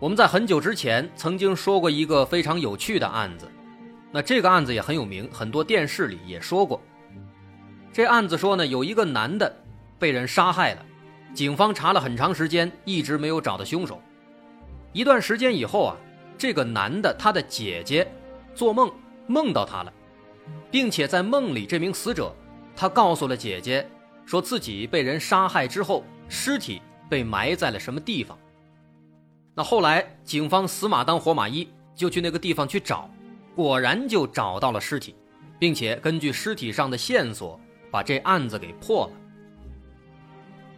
我们在很久之前曾经说过一个非常有趣的案子，那这个案子也很有名，很多电视里也说过。这案子说呢，有一个男的被人杀害了，警方查了很长时间，一直没有找到凶手。一段时间以后啊，这个男的他的姐姐做梦梦到他了，并且在梦里，这名死者他告诉了姐姐，说自己被人杀害之后，尸体被埋在了什么地方。那后来，警方死马当活马医，就去那个地方去找，果然就找到了尸体，并且根据尸体上的线索，把这案子给破了。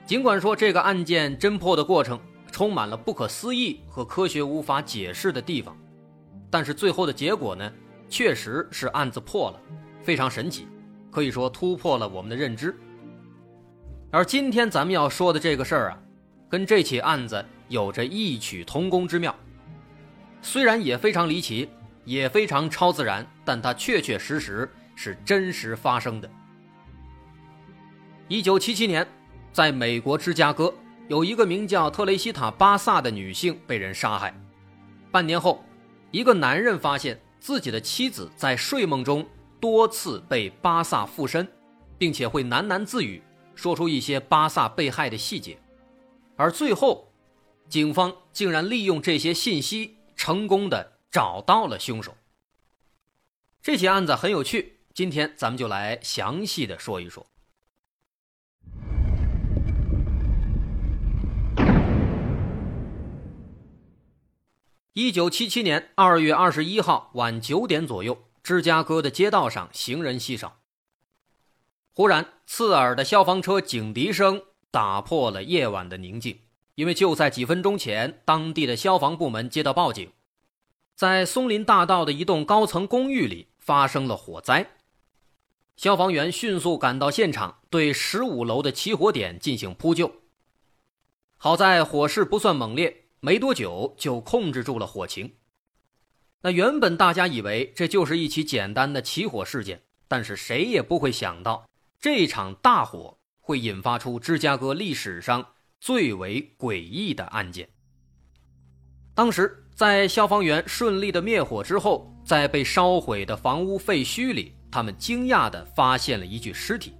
尽管说这个案件侦破的过程充满了不可思议和科学无法解释的地方，但是最后的结果呢，确实是案子破了，非常神奇，可以说突破了我们的认知。而今天咱们要说的这个事儿啊，跟这起案子。有着异曲同工之妙，虽然也非常离奇，也非常超自然，但它确确实实是真实发生的。一九七七年，在美国芝加哥，有一个名叫特雷西塔·巴萨的女性被人杀害。半年后，一个男人发现自己的妻子在睡梦中多次被巴萨附身，并且会喃喃自语，说出一些巴萨被害的细节，而最后。警方竟然利用这些信息，成功的找到了凶手。这起案子很有趣，今天咱们就来详细的说一说。一九七七年二月二十一号晚九点左右，芝加哥的街道上行人稀少，忽然刺耳的消防车警笛声打破了夜晚的宁静。因为就在几分钟前，当地的消防部门接到报警，在松林大道的一栋高层公寓里发生了火灾。消防员迅速赶到现场，对十五楼的起火点进行扑救。好在火势不算猛烈，没多久就控制住了火情。那原本大家以为这就是一起简单的起火事件，但是谁也不会想到，这场大火会引发出芝加哥历史上。最为诡异的案件。当时，在消防员顺利的灭火之后，在被烧毁的房屋废墟里，他们惊讶地发现了一具尸体。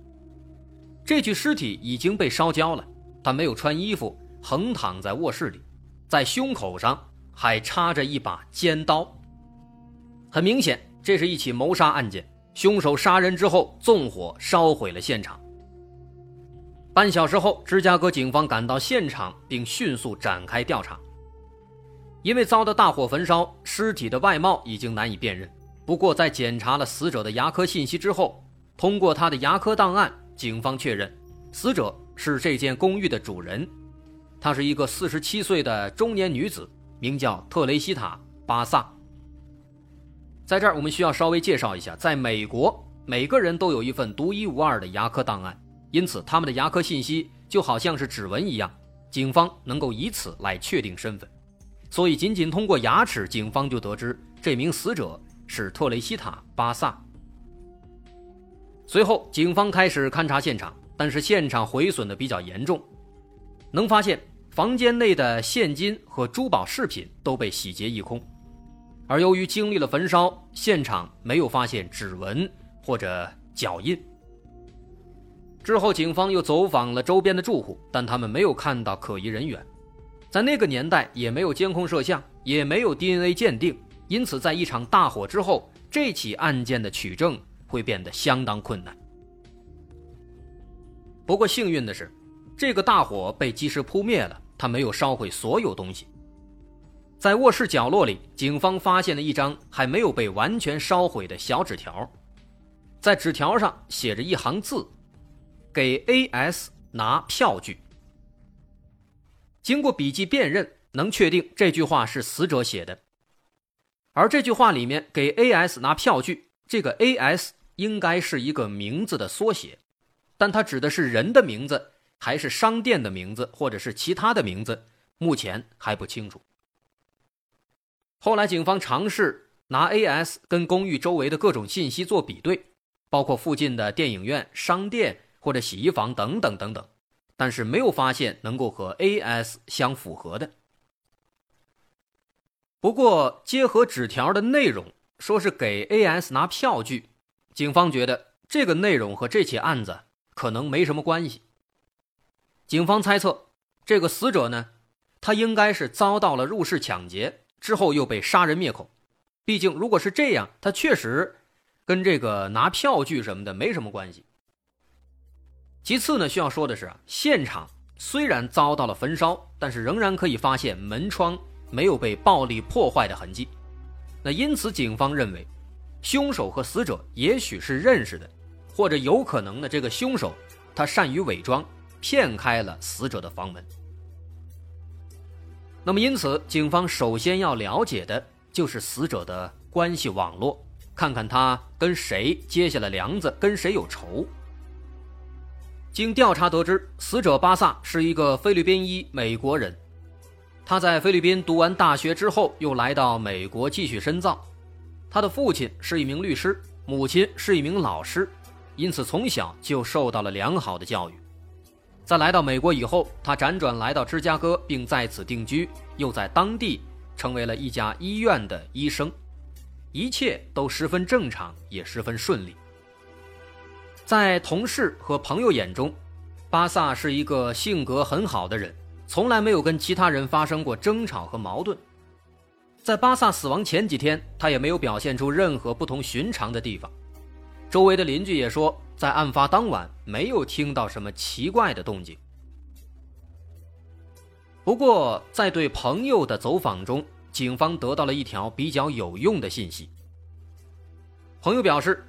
这具尸体已经被烧焦了，他没有穿衣服，横躺在卧室里，在胸口上还插着一把尖刀。很明显，这是一起谋杀案件，凶手杀人之后纵火烧毁了现场。半小时后，芝加哥警方赶到现场，并迅速展开调查。因为遭到大火焚烧，尸体的外貌已经难以辨认。不过，在检查了死者的牙科信息之后，通过他的牙科档案，警方确认死者是这间公寓的主人。她是一个四十七岁的中年女子，名叫特雷西塔·巴萨。在这儿，我们需要稍微介绍一下，在美国，每个人都有一份独一无二的牙科档案。因此，他们的牙科信息就好像是指纹一样，警方能够以此来确定身份。所以，仅仅通过牙齿，警方就得知这名死者是特雷西塔·巴萨。随后，警方开始勘察现场，但是现场毁损的比较严重，能发现房间内的现金和珠宝饰品都被洗劫一空。而由于经历了焚烧，现场没有发现指纹或者脚印。之后，警方又走访了周边的住户，但他们没有看到可疑人员。在那个年代，也没有监控摄像，也没有 DNA 鉴定，因此，在一场大火之后，这起案件的取证会变得相当困难。不过，幸运的是，这个大火被及时扑灭了，它没有烧毁所有东西。在卧室角落里，警方发现了一张还没有被完全烧毁的小纸条，在纸条上写着一行字。给 A.S 拿票据。经过笔迹辨认，能确定这句话是死者写的。而这句话里面给 A.S 拿票据，这个 A.S 应该是一个名字的缩写，但它指的是人的名字，还是商店的名字，或者是其他的名字，目前还不清楚。后来警方尝试拿 A.S 跟公寓周围的各种信息做比对，包括附近的电影院、商店或者洗衣房等等等等，但是没有发现能够和 A.S 相符合的。不过，结合纸条的内容，说是给 A.S 拿票据，警方觉得这个内容和这起案子可能没什么关系。警方猜测，这个死者呢，他应该是遭到了入室抢劫之后又被杀人灭口。毕竟，如果是这样，他确实跟这个拿票据什么的没什么关系。其次呢，需要说的是，现场虽然遭到了焚烧，但是仍然可以发现门窗。没有被暴力破坏的痕迹，那因此警方认为，凶手和死者也许是认识的，或者有可能呢，这个凶手他善于伪装，骗开了死者的房门。那么因此，警方首先要了解的就是死者的关系网络，看看他跟谁结下了梁子，跟谁有仇。经调查得知，死者巴萨是一个菲律宾裔美国人。他在菲律宾读完大学之后，又来到美国继续深造。他的父亲是一名律师，母亲是一名老师，因此从小就受到了良好的教育。在来到美国以后，他辗转来到芝加哥，并在此定居，又在当地成为了一家医院的医生，一切都十分正常，也十分顺利。在同事和朋友眼中，巴萨是一个性格很好的人。从来没有跟其他人发生过争吵和矛盾，在巴萨死亡前几天，他也没有表现出任何不同寻常的地方。周围的邻居也说，在案发当晚没有听到什么奇怪的动静。不过，在对朋友的走访中，警方得到了一条比较有用的信息。朋友表示，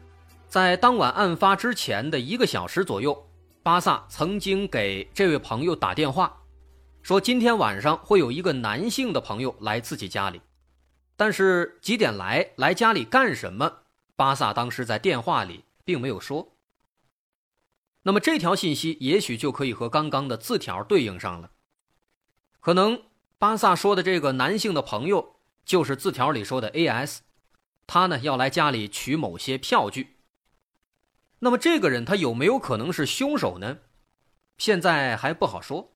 在当晚案发之前的一个小时左右，巴萨曾经给这位朋友打电话。说今天晚上会有一个男性的朋友来自己家里，但是几点来，来家里干什么？巴萨当时在电话里并没有说。那么这条信息也许就可以和刚刚的字条对应上了，可能巴萨说的这个男性的朋友就是字条里说的 A.S，他呢要来家里取某些票据。那么这个人他有没有可能是凶手呢？现在还不好说。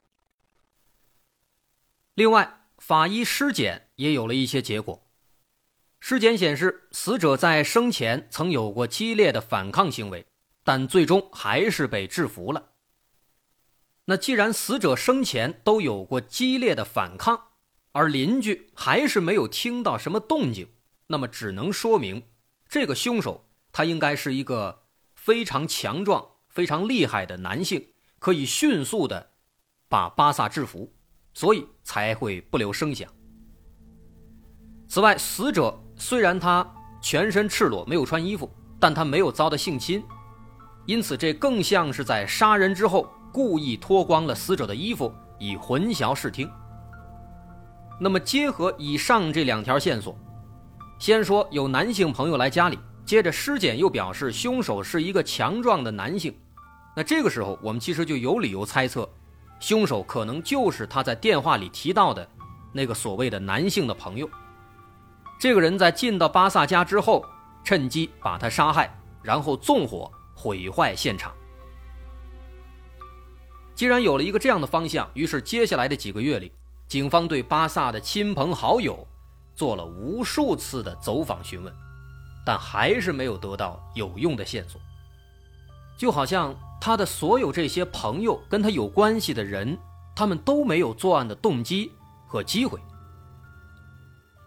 另外，法医尸检也有了一些结果。尸检显示，死者在生前曾有过激烈的反抗行为，但最终还是被制服了。那既然死者生前都有过激烈的反抗，而邻居还是没有听到什么动静，那么只能说明，这个凶手他应该是一个非常强壮、非常厉害的男性，可以迅速的把巴萨制服。所以才会不留声响。此外，死者虽然他全身赤裸，没有穿衣服，但他没有遭到性侵，因此这更像是在杀人之后故意脱光了死者的衣服，以混淆视听。那么，结合以上这两条线索，先说有男性朋友来家里，接着尸检又表示凶手是一个强壮的男性，那这个时候我们其实就有理由猜测。凶手可能就是他在电话里提到的那个所谓的男性的朋友。这个人在进到巴萨家之后，趁机把他杀害，然后纵火毁坏现场。既然有了一个这样的方向，于是接下来的几个月里，警方对巴萨的亲朋好友做了无数次的走访询问，但还是没有得到有用的线索，就好像。他的所有这些朋友跟他有关系的人，他们都没有作案的动机和机会，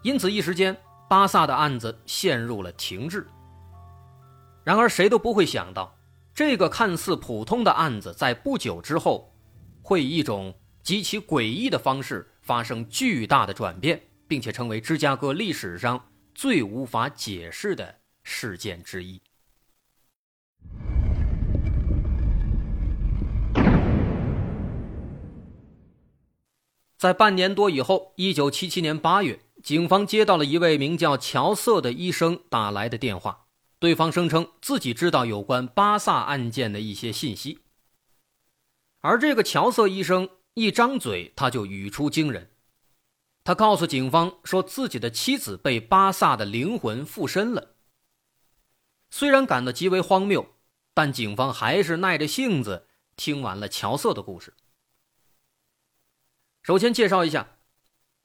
因此一时间巴萨的案子陷入了停滞。然而谁都不会想到，这个看似普通的案子在不久之后，会以一种极其诡异的方式发生巨大的转变，并且成为芝加哥历史上最无法解释的事件之一。在半年多以后，一九七七年八月，警方接到了一位名叫乔瑟的医生打来的电话，对方声称自己知道有关巴萨案件的一些信息。而这个乔瑟医生一张嘴，他就语出惊人。他告诉警方说，自己的妻子被巴萨的灵魂附身了。虽然感到极为荒谬，但警方还是耐着性子听完了乔瑟的故事。首先介绍一下，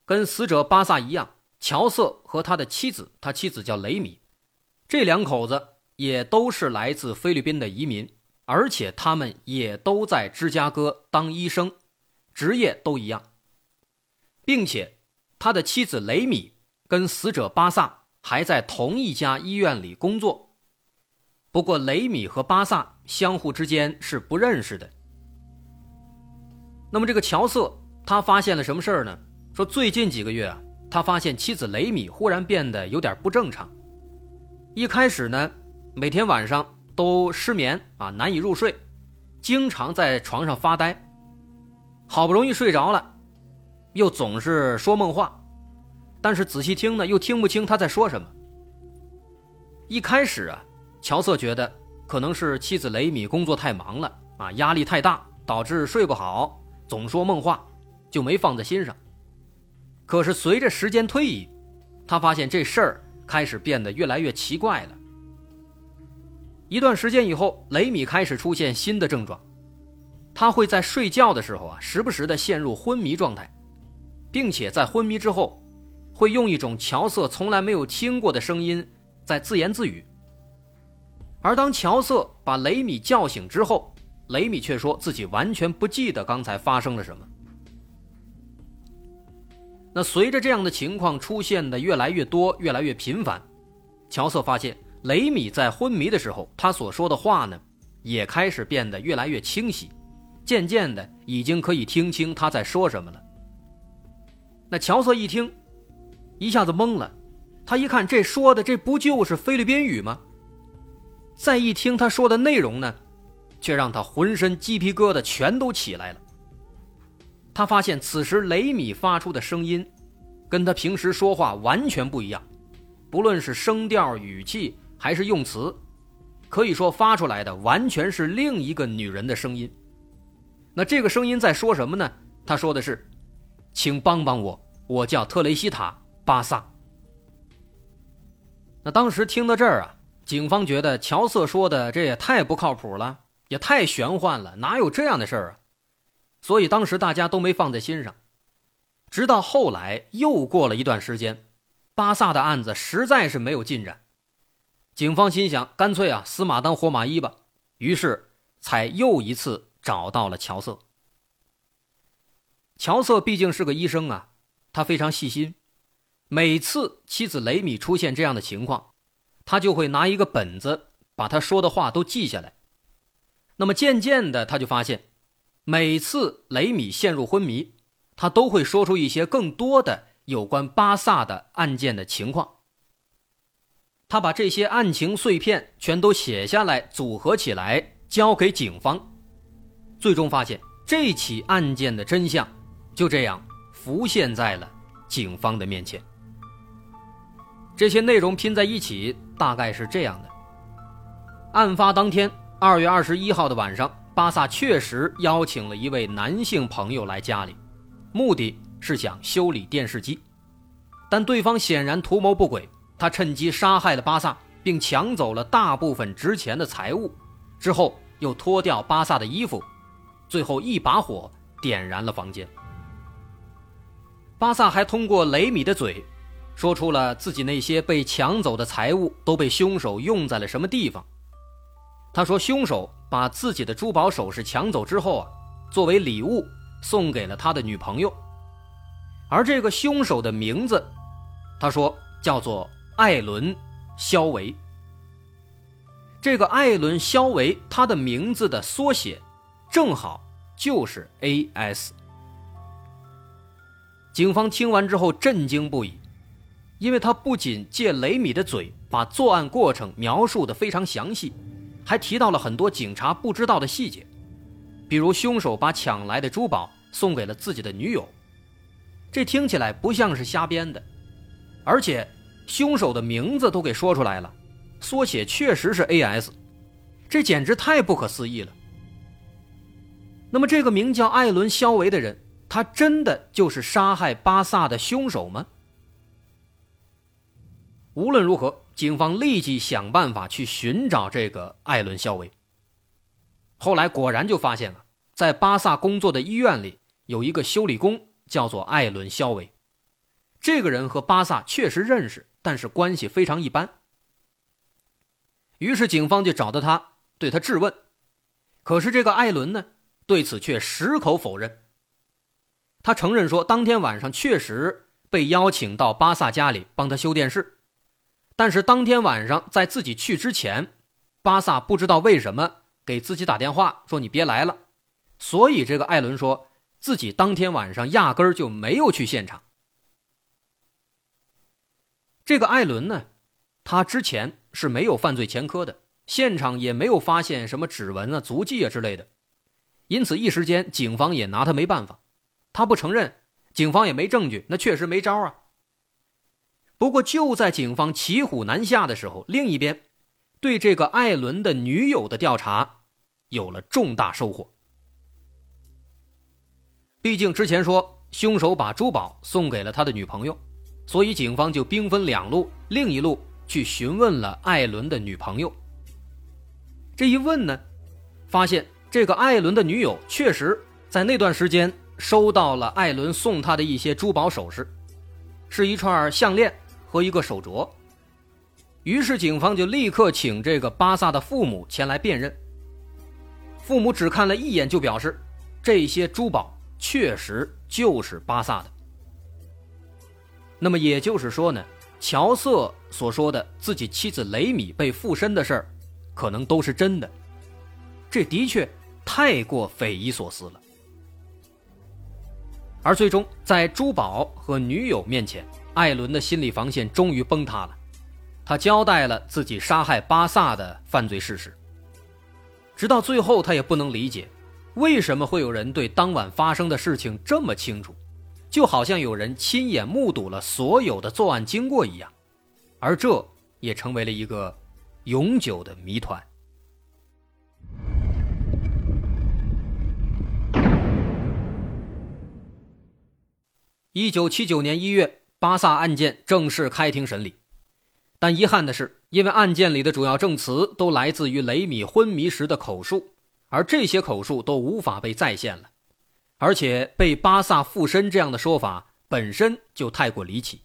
跟死者巴萨一样，乔瑟和他的妻子，他妻子叫雷米，这两口子也都是来自菲律宾的移民。而且他们也都在芝加哥当医生，职业都一样，并且他的妻子雷米跟死者巴萨还在同一家医院里工作。不过雷米和巴萨相互之间是不认识的。那么这个乔瑟他发现了什么事儿呢？说最近几个月啊，他发现妻子雷米忽然变得有点不正常。一开始呢，每天晚上。都失眠啊，难以入睡，经常在床上发呆。好不容易睡着了，又总是说梦话，但是仔细听呢，又听不清他在说什么。一开始啊，乔瑟觉得可能是妻子雷米工作太忙了啊，压力太大，导致睡不好，总说梦话，就没放在心上。可是随着时间推移，他发现这事儿开始变得越来越奇怪了。一段时间以后，雷米开始出现新的症状，他会在睡觉的时候啊，时不时的陷入昏迷状态，并且在昏迷之后，会用一种乔瑟从来没有听过的声音在自言自语。而当乔瑟把雷米叫醒之后，雷米却说自己完全不记得刚才发生了什么。那随着这样的情况出现的越来越多、越来越频繁，乔瑟发现。雷米在昏迷的时候，他所说的话呢，也开始变得越来越清晰，渐渐的已经可以听清他在说什么了。那乔瑟一听，一下子懵了，他一看这说的这不就是菲律宾语吗？再一听他说的内容呢，却让他浑身鸡皮疙瘩全都起来了。他发现此时雷米发出的声音，跟他平时说话完全不一样，不论是声调语气。还是用词，可以说发出来的完全是另一个女人的声音。那这个声音在说什么呢？他说的是：“请帮帮我，我叫特雷西塔·巴萨。”那当时听到这儿啊，警方觉得乔瑟说的这也太不靠谱了，也太玄幻了，哪有这样的事儿啊？所以当时大家都没放在心上。直到后来又过了一段时间，巴萨的案子实在是没有进展。警方心想，干脆啊，死马当活马医吧。于是，才又一次找到了乔瑟。乔瑟毕竟是个医生啊，他非常细心。每次妻子雷米出现这样的情况，他就会拿一个本子，把他说的话都记下来。那么渐渐的，他就发现，每次雷米陷入昏迷，他都会说出一些更多的有关巴萨的案件的情况。他把这些案情碎片全都写下来，组合起来交给警方，最终发现这起案件的真相就这样浮现在了警方的面前。这些内容拼在一起，大概是这样的：案发当天，二月二十一号的晚上，巴萨确实邀请了一位男性朋友来家里，目的是想修理电视机，但对方显然图谋不轨。他趁机杀害了巴萨，并抢走了大部分值钱的财物，之后又脱掉巴萨的衣服，最后一把火点燃了房间。巴萨还通过雷米的嘴，说出了自己那些被抢走的财物都被凶手用在了什么地方。他说，凶手把自己的珠宝首饰抢走之后啊，作为礼物送给了他的女朋友，而这个凶手的名字，他说叫做。艾伦·肖维，这个艾伦·肖维，他的名字的缩写，正好就是 A.S。警方听完之后震惊不已，因为他不仅借雷米的嘴把作案过程描述的非常详细，还提到了很多警察不知道的细节，比如凶手把抢来的珠宝送给了自己的女友，这听起来不像是瞎编的。而且凶手的名字都给说出来了，缩写确实是 A.S，这简直太不可思议了。那么，这个名叫艾伦·肖维的人，他真的就是杀害巴萨的凶手吗？无论如何，警方立即想办法去寻找这个艾伦·肖维。后来果然就发现了，在巴萨工作的医院里有一个修理工，叫做艾伦·肖维。这个人和巴萨确实认识，但是关系非常一般。于是警方就找到他，对他质问。可是这个艾伦呢？对此却矢口否认。他承认说，当天晚上确实被邀请到巴萨家里帮他修电视，但是当天晚上在自己去之前，巴萨不知道为什么给自己打电话说你别来了，所以这个艾伦说自己当天晚上压根儿就没有去现场。这个艾伦呢，他之前是没有犯罪前科的，现场也没有发现什么指纹啊、足迹啊之类的。因此，一时间警方也拿他没办法。他不承认，警方也没证据，那确实没招啊。不过，就在警方骑虎难下的时候，另一边，对这个艾伦的女友的调查有了重大收获。毕竟之前说凶手把珠宝送给了他的女朋友，所以警方就兵分两路，另一路去询问了艾伦的女朋友。这一问呢，发现。这个艾伦的女友确实在那段时间收到了艾伦送他的一些珠宝首饰，是一串项链和一个手镯。于是警方就立刻请这个巴萨的父母前来辨认。父母只看了一眼就表示，这些珠宝确实就是巴萨的。那么也就是说呢，乔瑟所说的自己妻子雷米被附身的事儿，可能都是真的。这的确。太过匪夷所思了，而最终在珠宝和女友面前，艾伦的心理防线终于崩塌了。他交代了自己杀害巴萨的犯罪事实，直到最后，他也不能理解，为什么会有人对当晚发生的事情这么清楚，就好像有人亲眼目睹了所有的作案经过一样，而这也成为了一个永久的谜团。一九七九年一月，巴萨案件正式开庭审理，但遗憾的是，因为案件里的主要证词都来自于雷米昏迷时的口述，而这些口述都无法被再现了，而且被巴萨附身这样的说法本身就太过离奇。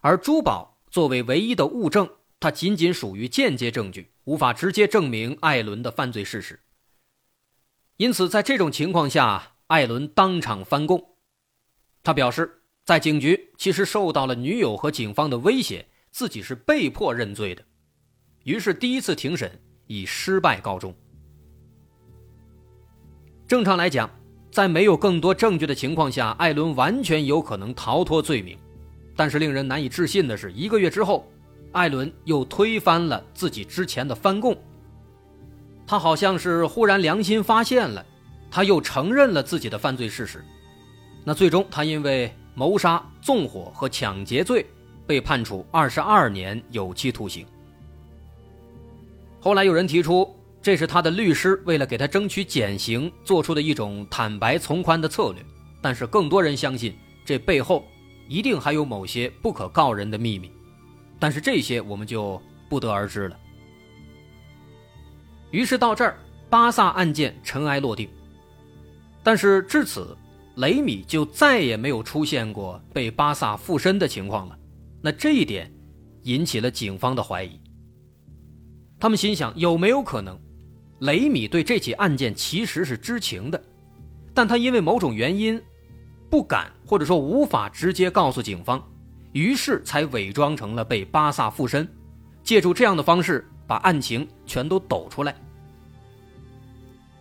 而珠宝作为唯一的物证，它仅仅属于间接证据，无法直接证明艾伦的犯罪事实。因此，在这种情况下，艾伦当场翻供。他表示，在警局其实受到了女友和警方的威胁，自己是被迫认罪的。于是，第一次庭审以失败告终。正常来讲，在没有更多证据的情况下，艾伦完全有可能逃脱罪名。但是，令人难以置信的是，一个月之后，艾伦又推翻了自己之前的翻供。他好像是忽然良心发现了，他又承认了自己的犯罪事实。那最终，他因为谋杀、纵火和抢劫罪被判处二十二年有期徒刑。后来有人提出，这是他的律师为了给他争取减刑做出的一种坦白从宽的策略，但是更多人相信这背后一定还有某些不可告人的秘密，但是这些我们就不得而知了。于是到这儿，巴萨案件尘埃落定，但是至此。雷米就再也没有出现过被巴萨附身的情况了，那这一点引起了警方的怀疑。他们心想，有没有可能，雷米对这起案件其实是知情的，但他因为某种原因不敢或者说无法直接告诉警方，于是才伪装成了被巴萨附身，借助这样的方式把案情全都抖出来。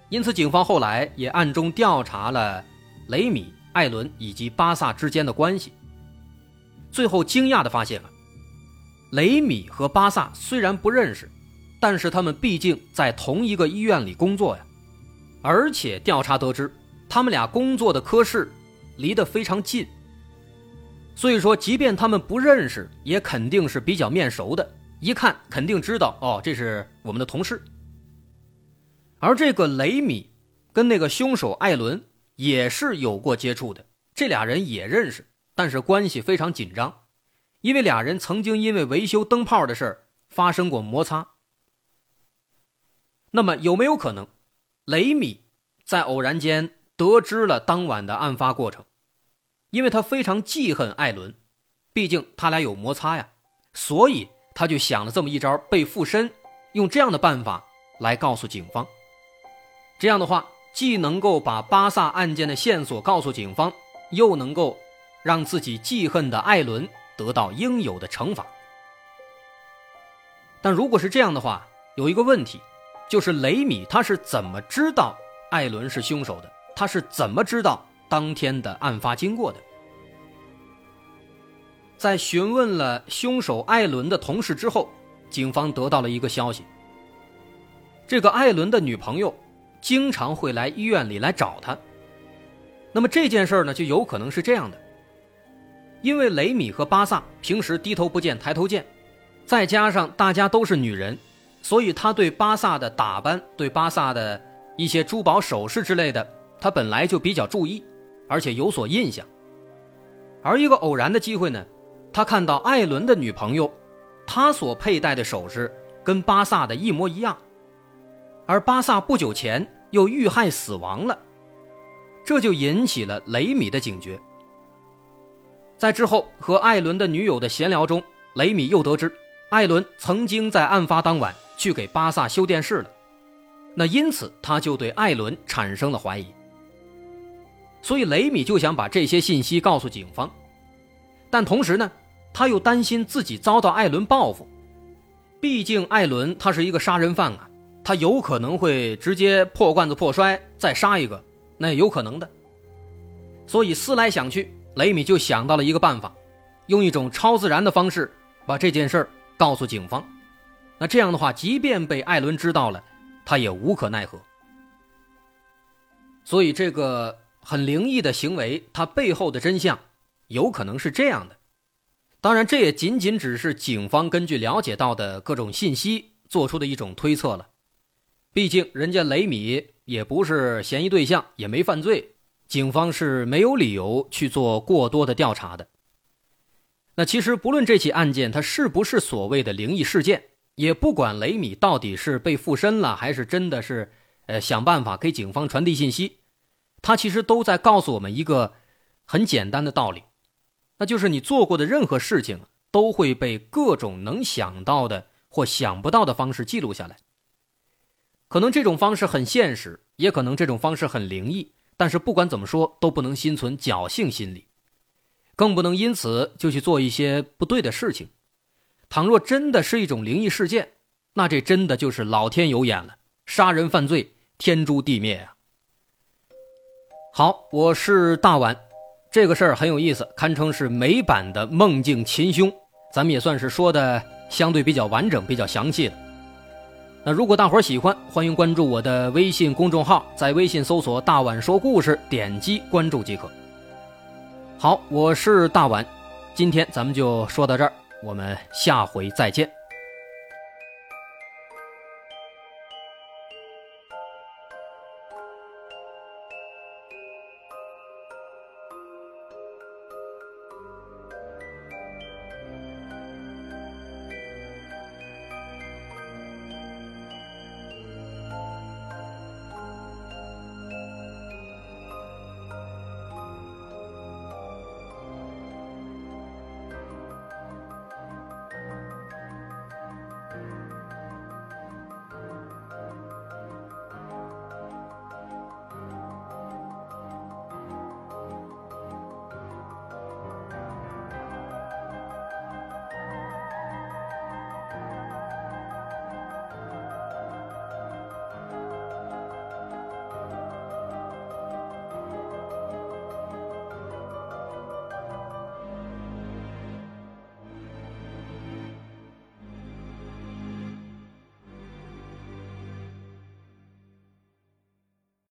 因此，警方后来也暗中调查了。雷米、艾伦以及巴萨之间的关系，最后惊讶的发现了，雷米和巴萨虽然不认识，但是他们毕竟在同一个医院里工作呀，而且调查得知，他们俩工作的科室离得非常近，所以说，即便他们不认识，也肯定是比较面熟的，一看肯定知道哦，这是我们的同事。而这个雷米跟那个凶手艾伦也是有过接触的，这俩人也认识，但是关系非常紧张，因为俩人曾经因为维修灯泡的事儿发生过摩擦。那么有没有可能，雷米在偶然间得知了当晚的案发过程，因为他非常记恨艾伦，毕竟他俩有摩擦呀，所以他就想了这么一招被附身，用这样的办法来告诉警方。这样的话，既能够把巴萨案件的线索告诉警方，又能够让自己记恨的艾伦得到应有的惩罚。但如果是这样的话，有一个问题，就是雷米他是怎么知道艾伦是凶手的？他是怎么知道当天的案发经过的？在询问了凶手艾伦的同事之后，警方得到了一个消息：这个艾伦的女朋友。经常会来医院里来找他。那么这件事呢，就有可能是这样的：因为雷米和巴萨平时低头不见抬头见，再加上大家都是女人，所以他对巴萨的打扮、对巴萨的一些珠宝首饰之类的，他本来就比较注意，而且有所印象。而一个偶然的机会呢，他看到艾伦的女朋友，她所佩戴的首饰跟巴萨的一模一样。而巴萨不久前又遇害死亡了，这就引起了雷米的警觉。在之后和艾伦的女友的闲聊中，雷米又得知艾伦曾经在案发当晚去给巴萨修电视了，那因此他就对艾伦产生了怀疑。所以雷米就想把这些信息告诉警方，但同时呢，他又担心自己遭到艾伦报复，毕竟艾伦他是一个杀人犯啊。他有可能会直接破罐子破摔，再杀一个，那也有可能的。所以思来想去，雷米就想到了一个办法，用一种超自然的方式把这件事儿告诉警方。那这样的话，即便被艾伦知道了，他也无可奈何。所以这个很灵异的行为，它背后的真相有可能是这样的。当然，这也仅仅只是警方根据了解到的各种信息做出的一种推测了。毕竟，人家雷米也不是嫌疑对象，也没犯罪，警方是没有理由去做过多的调查的。那其实，不论这起案件它是不是所谓的灵异事件，也不管雷米到底是被附身了，还是真的是，呃，想办法给警方传递信息，他其实都在告诉我们一个很简单的道理，那就是你做过的任何事情都会被各种能想到的或想不到的方式记录下来。可能这种方式很现实，也可能这种方式很灵异，但是不管怎么说，都不能心存侥幸心理，更不能因此就去做一些不对的事情。倘若真的是一种灵异事件，那这真的就是老天有眼了，杀人犯罪天诛地灭啊！好，我是大碗，这个事儿很有意思，堪称是美版的梦境秦凶，咱们也算是说的相对比较完整、比较详细了。那如果大伙儿喜欢，欢迎关注我的微信公众号，在微信搜索“大碗说故事”，点击关注即可。好，我是大碗，今天咱们就说到这儿，我们下回再见。